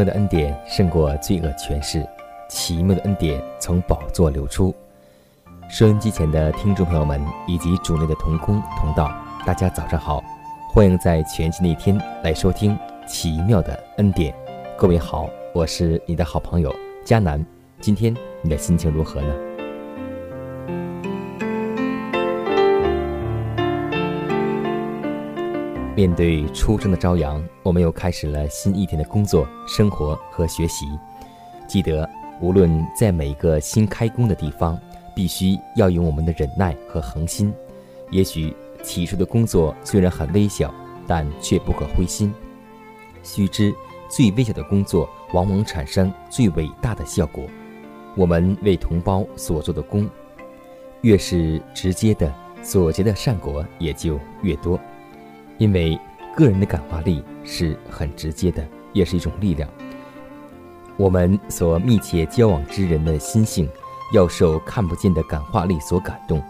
妙的恩典胜过罪恶权势，奇妙的恩典从宝座流出。收音机前的听众朋友们以及主内的同工同道，大家早上好，欢迎在全新的一天来收听奇妙的恩典。各位好，我是你的好朋友佳南，今天你的心情如何呢？面对初升的朝阳，我们又开始了新一天的工作、生活和学习。记得，无论在每一个新开工的地方，必须要有我们的忍耐和恒心。也许起初的工作虽然很微小，但却不可灰心。须知，最微小的工作往往产生最伟大的效果。我们为同胞所做的功，越是直接的，所结的善果也就越多。因为个人的感化力是很直接的，也是一种力量。我们所密切交往之人的心性，要受看不见的感化力所感动。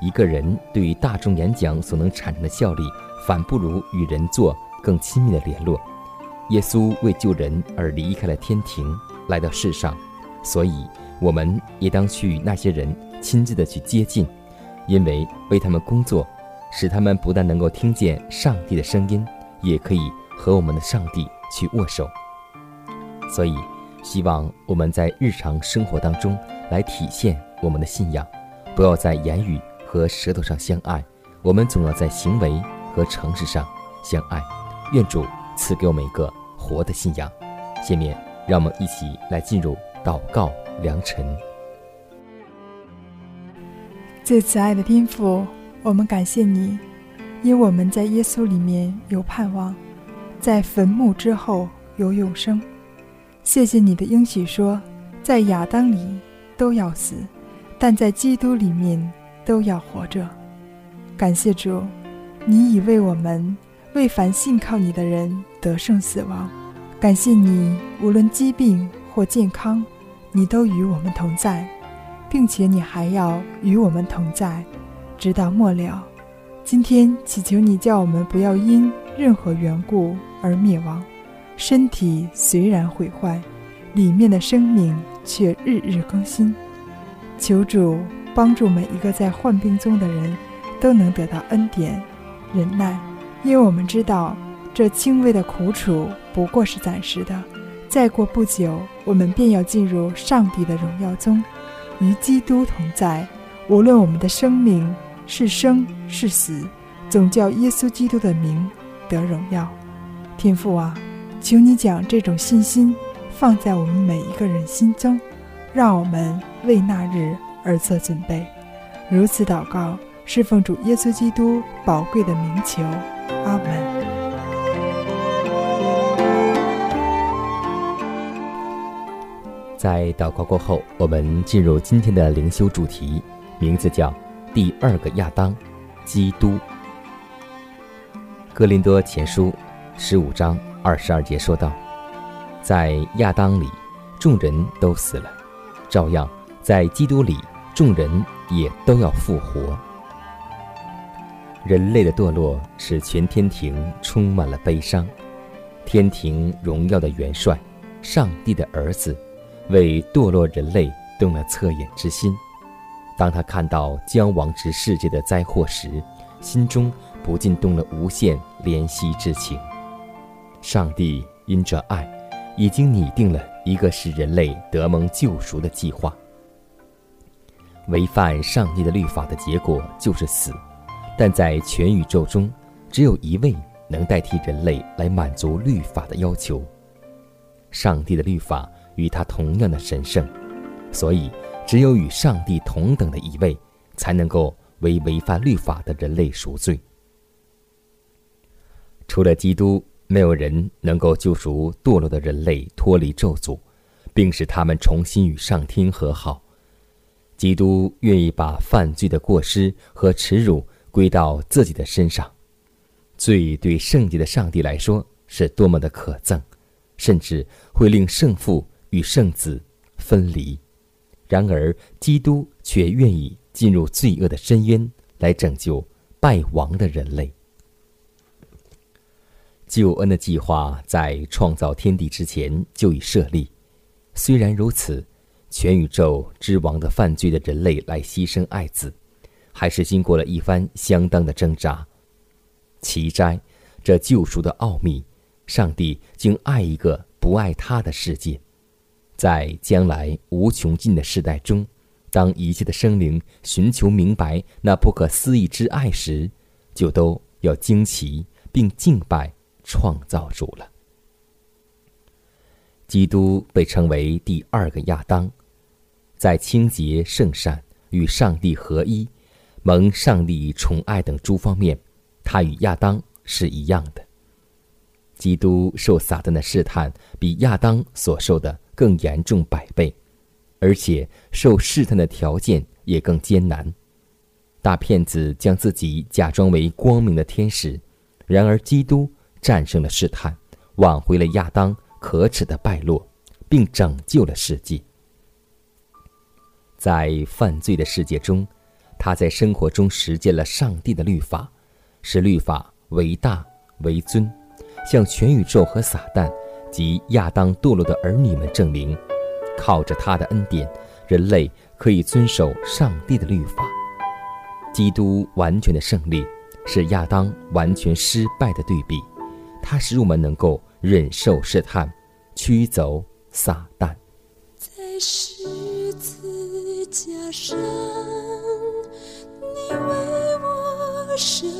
一个人对于大众演讲所能产生的效力，反不如与人做更亲密的联络。耶稣为救人而离开了天庭，来到世上，所以我们也当去那些人亲自的去接近，因为为他们工作。使他们不但能够听见上帝的声音，也可以和我们的上帝去握手。所以，希望我们在日常生活当中来体现我们的信仰，不要在言语和舌头上相爱，我们总要在行为和诚实上相爱。愿主赐给我们一个活的信仰。下面，让我们一起来进入祷告良辰。最慈爱的天父。我们感谢你，因我们在耶稣里面有盼望，在坟墓之后有永生。谢谢你的应许说，在亚当里都要死，但在基督里面都要活着。感谢主，你已为我们为凡信靠你的人得胜死亡。感谢你，无论疾病或健康，你都与我们同在，并且你还要与我们同在。直到末了，今天祈求你叫我们不要因任何缘故而灭亡。身体虽然毁坏，里面的生命却日日更新。求主帮助每一个在患病中的人，都能得到恩典、忍耐，因为我们知道这轻微的苦楚不过是暂时的。再过不久，我们便要进入上帝的荣耀中，与基督同在。无论我们的生命。是生是死，总叫耶稣基督的名得荣耀。天父啊，求你将这种信心放在我们每一个人心中，让我们为那日而做准备。如此祷告，是奉主耶稣基督宝贵的名求。阿门。在祷告过后，我们进入今天的灵修主题，名字叫。第二个亚当，基督。哥林多前书十五章二十二节说道：“在亚当里，众人都死了；照样，在基督里，众人也都要复活。”人类的堕落使全天庭充满了悲伤。天庭荣耀的元帅，上帝的儿子，为堕落人类动了恻隐之心。当他看到将亡之世界的灾祸时，心中不禁动了无限怜惜之情。上帝因着爱，已经拟定了一个使人类得蒙救赎的计划。违反上帝的律法的结果就是死，但在全宇宙中，只有一位能代替人类来满足律法的要求。上帝的律法与他同样的神圣，所以只有与上帝同等的一位，才能够为违反律法的人类赎罪。除了基督，没有人能够救赎堕落的人类脱离咒诅，并使他们重新与上天和好。基督愿意把犯罪的过失和耻辱归到自己的身上，罪对圣洁的上帝来说是多么的可憎，甚至会令圣父与圣子分离。然而，基督却愿意进入罪恶的深渊，来拯救败亡的人类。救恩的计划在创造天地之前就已设立，虽然如此。全宇宙之王的犯罪的人类来牺牲爱子，还是经过了一番相当的挣扎。奇哉，这救赎的奥秘！上帝竟爱一个不爱他的世界。在将来无穷尽的时代中，当一切的生灵寻求明白那不可思议之爱时，就都要惊奇并敬拜创造主了。基督被称为第二个亚当。在清洁、圣善与上帝合一、蒙上帝宠爱等诸方面，他与亚当是一样的。基督受撒旦的试探，比亚当所受的更严重百倍，而且受试探的条件也更艰难。大骗子将自己假装为光明的天使，然而基督战胜了试探，挽回了亚当可耻的败落，并拯救了世界。在犯罪的世界中，他在生活中实践了上帝的律法，使律法为大为尊，向全宇宙和撒旦及亚当堕落的儿女们证明，靠着他的恩典，人类可以遵守上帝的律法。基督完全的胜利是亚当完全失败的对比，他使我们能够忍受试探，驱走撒旦。在十字架上你为我生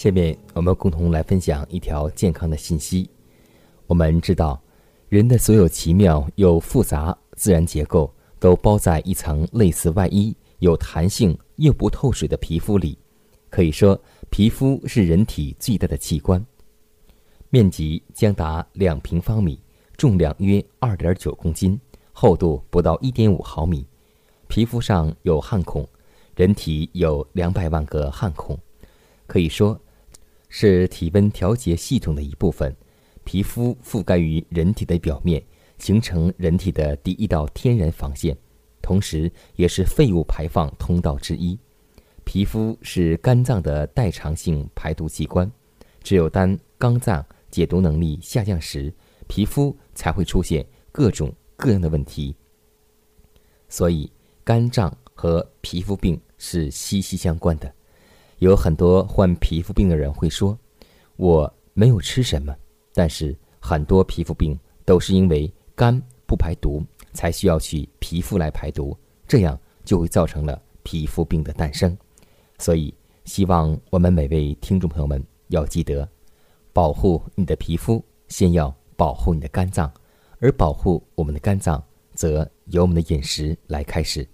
下面我们共同来分享一条健康的信息。我们知道，人的所有奇妙又复杂自然结构都包在一层类似外衣、有弹性又不透水的皮肤里。可以说，皮肤是人体最大的器官，面积将达两平方米，重量约二点九公斤，厚度不到一点五毫米。皮肤上有汗孔，人体有两百万个汗孔，可以说。是体温调节系统的一部分。皮肤覆盖于人体的表面，形成人体的第一道天然防线，同时也是废物排放通道之一。皮肤是肝脏的代偿性排毒器官，只有当肝脏解毒能力下降时，皮肤才会出现各种各样的问题。所以，肝脏和皮肤病是息息相关的。有很多患皮肤病的人会说：“我没有吃什么。”但是很多皮肤病都是因为肝不排毒，才需要去皮肤来排毒，这样就会造成了皮肤病的诞生。所以，希望我们每位听众朋友们要记得，保护你的皮肤，先要保护你的肝脏，而保护我们的肝脏，则由我们的饮食来开始。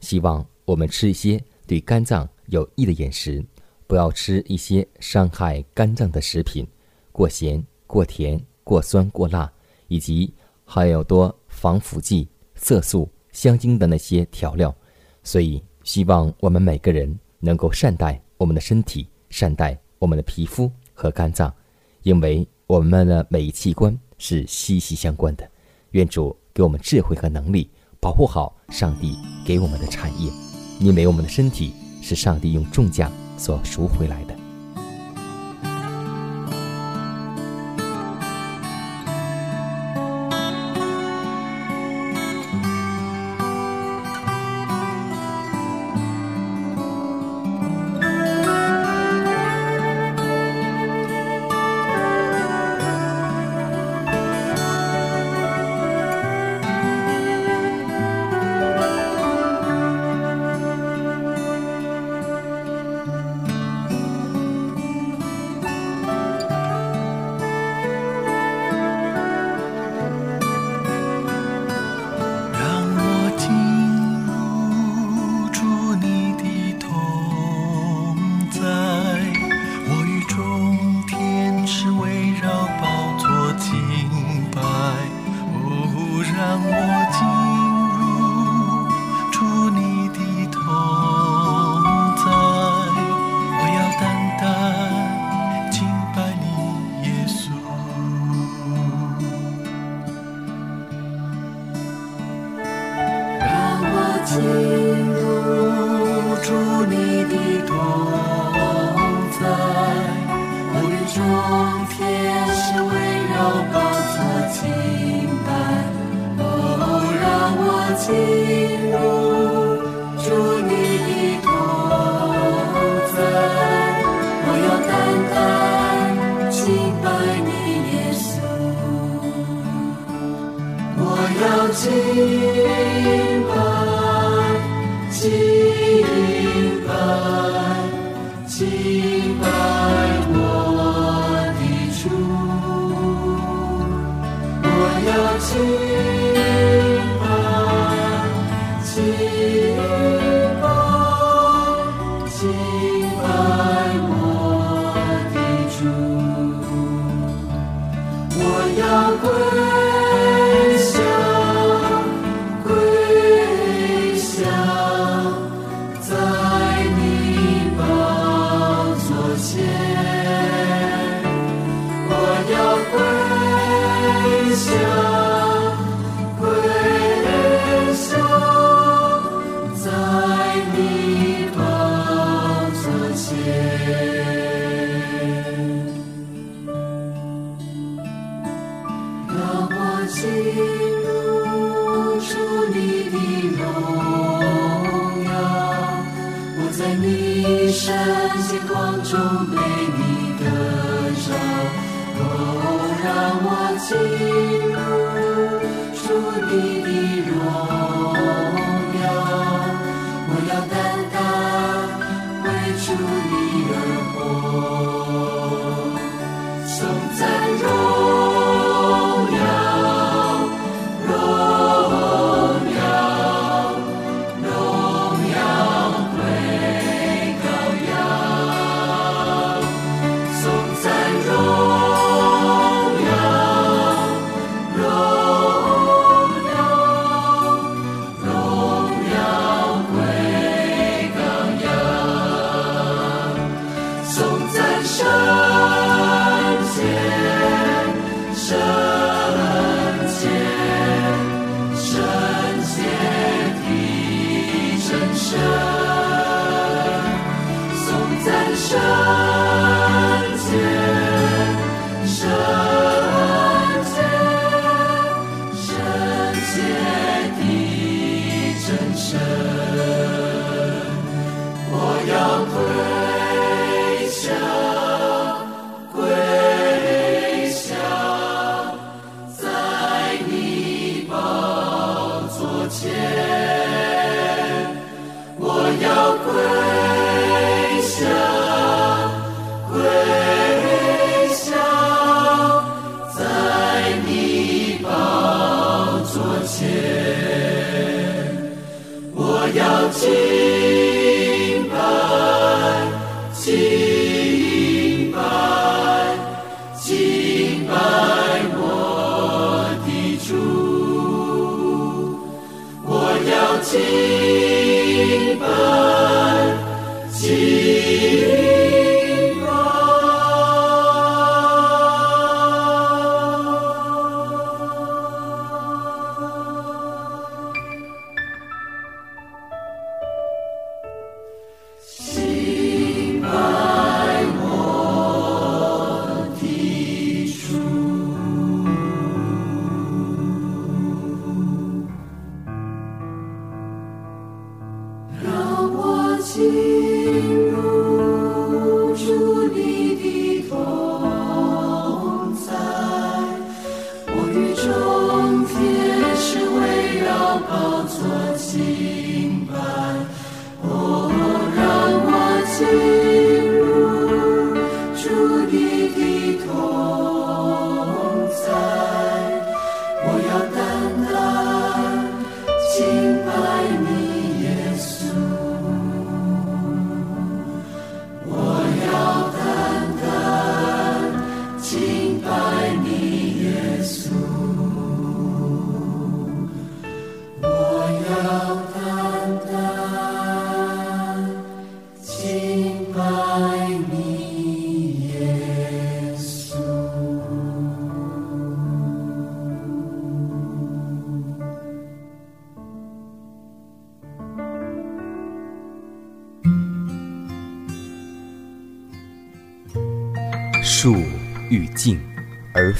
希望我们吃一些对肝脏。有益的饮食，不要吃一些伤害肝脏的食品，过咸、过甜、过酸、过辣，以及含有多防腐剂、色素、香精的那些调料。所以，希望我们每个人能够善待我们的身体，善待我们的皮肤和肝脏，因为我们的每一器官是息息相关的。愿主给我们智慧和能力，保护好上帝给我们的产业，因为我们的身体。是上帝用重价所赎回来的。天使围绕宝座敬拜，哦，让我进入主你的同在，我要敬拜你耶稣，我。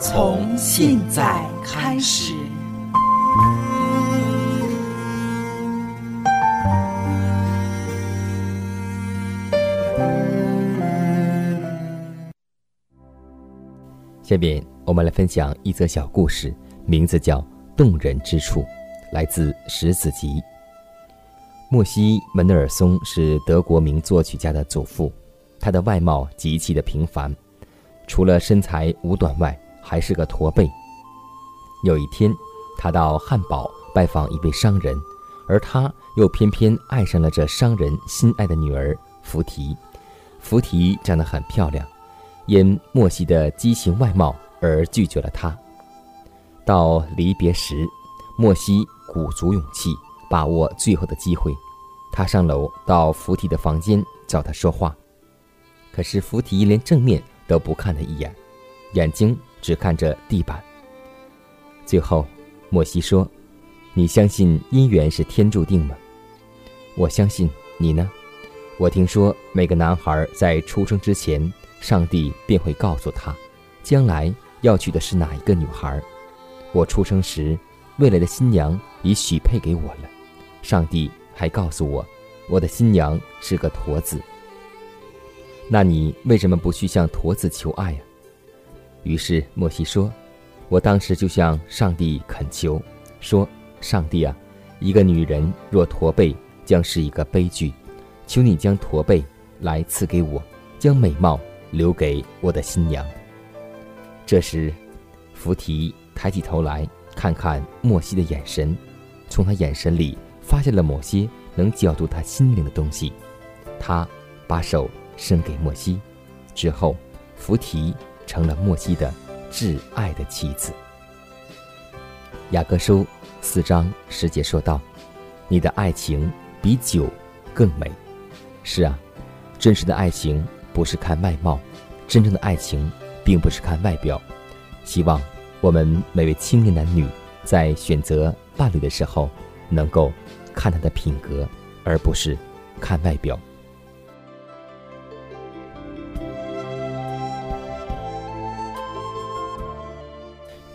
从现在开始。下面我们来分享一则小故事，名字叫《动人之处》，来自《石子集》。莫西·门德尔松是德国名作曲家的祖父，他的外貌极其的平凡，除了身材五短外，还是个驼背。有一天，他到汉堡拜访一位商人，而他又偏偏爱上了这商人心爱的女儿福提。福提长得很漂亮。因莫西的畸形外貌而拒绝了他。到离别时，莫西鼓足勇气，把握最后的机会，他上楼到福提的房间找他说话。可是福提连正面都不看他一眼，眼睛只看着地板。最后，莫西说：“你相信姻缘是天注定吗？”“我相信。”“你呢？”“我听说每个男孩在出生之前。”上帝便会告诉他，将来要娶的是哪一个女孩。我出生时，未来的新娘已许配给我了。上帝还告诉我，我的新娘是个驼子。那你为什么不去向驼子求爱呀？于是莫西说：“我当时就向上帝恳求，说：上帝啊，一个女人若驼背，将是一个悲剧。求你将驼背来赐给我，将美貌。”留给我的新娘。这时，福提抬起头来看看莫西的眼神，从他眼神里发现了某些能搅动他心灵的东西。他把手伸给莫西，之后，福提成了莫西的挚爱的妻子。雅各书四章十节说道：“你的爱情比酒更美。”是啊，真实的爱情。不是看外貌，真正的爱情并不是看外表。希望我们每位青年男女在选择伴侣的时候，能够看他的品格，而不是看外表。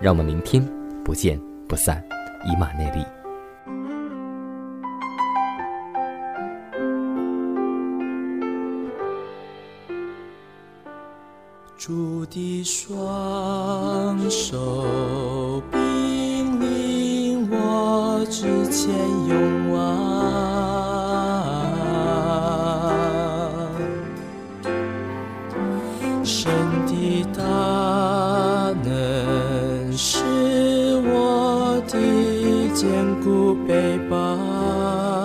让我们明天不见不散，以马内利。主的双手并领我之前勇往，坚固背包。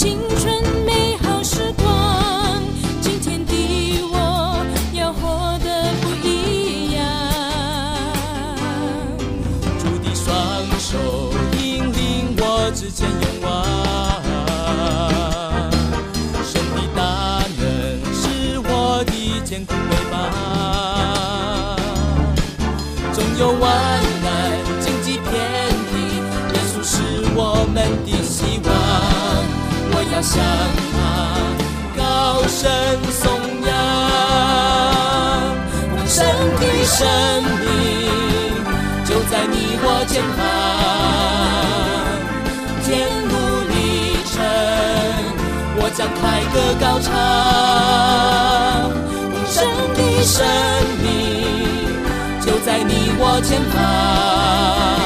青春向他高声颂扬，无声的生命就在你我肩旁。天路历程，我将凯歌高唱，无声的生命就在你我肩旁。